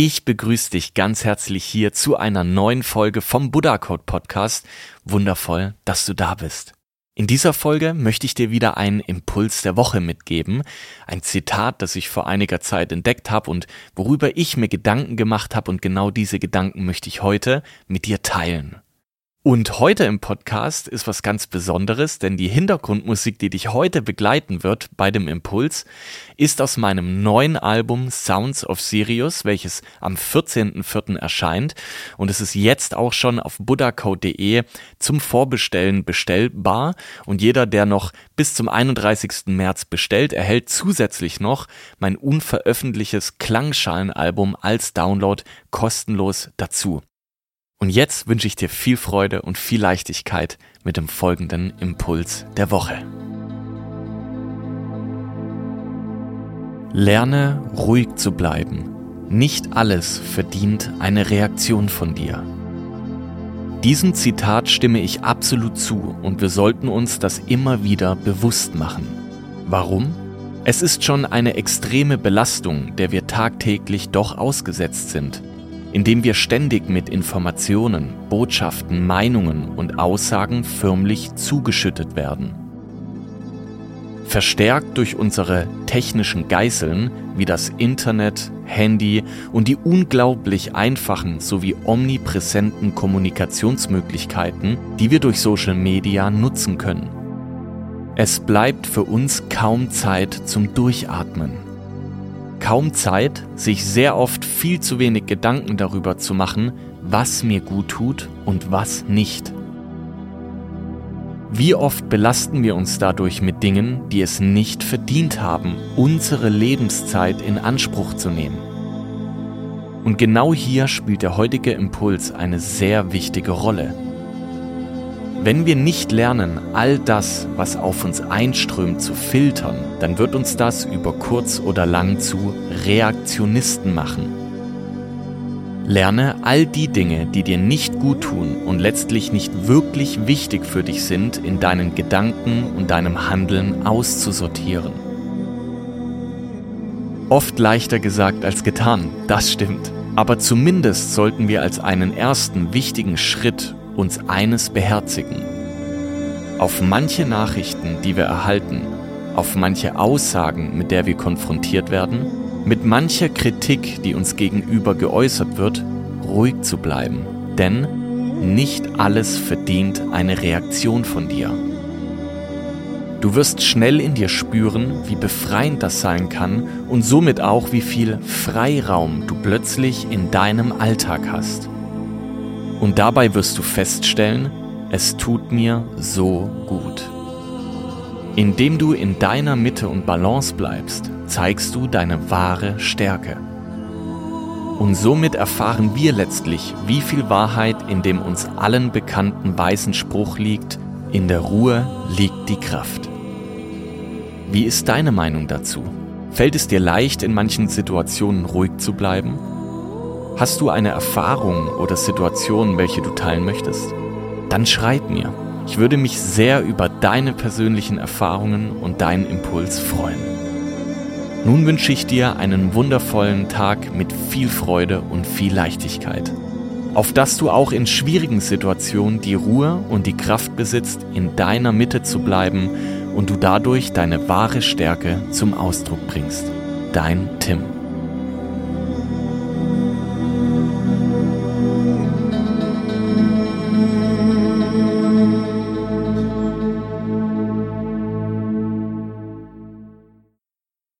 Ich begrüße dich ganz herzlich hier zu einer neuen Folge vom Buddha Code Podcast. Wundervoll, dass du da bist. In dieser Folge möchte ich dir wieder einen Impuls der Woche mitgeben, ein Zitat, das ich vor einiger Zeit entdeckt habe und worüber ich mir Gedanken gemacht habe und genau diese Gedanken möchte ich heute mit dir teilen. Und heute im Podcast ist was ganz Besonderes, denn die Hintergrundmusik, die dich heute begleiten wird bei dem Impuls, ist aus meinem neuen Album Sounds of Sirius, welches am 14.04. erscheint. Und es ist jetzt auch schon auf buddhacode.de zum Vorbestellen bestellbar. Und jeder, der noch bis zum 31. März bestellt, erhält zusätzlich noch mein unveröffentlichtes Klangschalenalbum als Download kostenlos dazu. Und jetzt wünsche ich dir viel Freude und viel Leichtigkeit mit dem folgenden Impuls der Woche. Lerne ruhig zu bleiben. Nicht alles verdient eine Reaktion von dir. Diesem Zitat stimme ich absolut zu und wir sollten uns das immer wieder bewusst machen. Warum? Es ist schon eine extreme Belastung, der wir tagtäglich doch ausgesetzt sind indem wir ständig mit Informationen, Botschaften, Meinungen und Aussagen förmlich zugeschüttet werden. Verstärkt durch unsere technischen Geißeln wie das Internet, Handy und die unglaublich einfachen sowie omnipräsenten Kommunikationsmöglichkeiten, die wir durch Social Media nutzen können. Es bleibt für uns kaum Zeit zum Durchatmen kaum Zeit, sich sehr oft viel zu wenig Gedanken darüber zu machen, was mir gut tut und was nicht. Wie oft belasten wir uns dadurch mit Dingen, die es nicht verdient haben, unsere Lebenszeit in Anspruch zu nehmen? Und genau hier spielt der heutige Impuls eine sehr wichtige Rolle. Wenn wir nicht lernen, all das, was auf uns einströmt, zu filtern, dann wird uns das über kurz oder lang zu Reaktionisten machen. Lerne all die Dinge, die dir nicht gut tun und letztlich nicht wirklich wichtig für dich sind, in deinen Gedanken und deinem Handeln auszusortieren. Oft leichter gesagt als getan, das stimmt. Aber zumindest sollten wir als einen ersten wichtigen Schritt uns eines beherzigen. Auf manche Nachrichten, die wir erhalten, auf manche Aussagen, mit der wir konfrontiert werden, mit mancher Kritik, die uns gegenüber geäußert wird, ruhig zu bleiben. Denn nicht alles verdient eine Reaktion von dir. Du wirst schnell in dir spüren, wie befreiend das sein kann und somit auch, wie viel Freiraum du plötzlich in deinem Alltag hast. Und dabei wirst du feststellen, es tut mir so gut. Indem du in deiner Mitte und Balance bleibst, zeigst du deine wahre Stärke. Und somit erfahren wir letztlich, wie viel Wahrheit in dem uns allen bekannten weißen Spruch liegt, in der Ruhe liegt die Kraft. Wie ist deine Meinung dazu? Fällt es dir leicht, in manchen Situationen ruhig zu bleiben? Hast du eine Erfahrung oder Situation, welche du teilen möchtest? Dann schreib mir. Ich würde mich sehr über deine persönlichen Erfahrungen und deinen Impuls freuen. Nun wünsche ich dir einen wundervollen Tag mit viel Freude und viel Leichtigkeit. Auf dass du auch in schwierigen Situationen die Ruhe und die Kraft besitzt, in deiner Mitte zu bleiben und du dadurch deine wahre Stärke zum Ausdruck bringst. Dein Tim.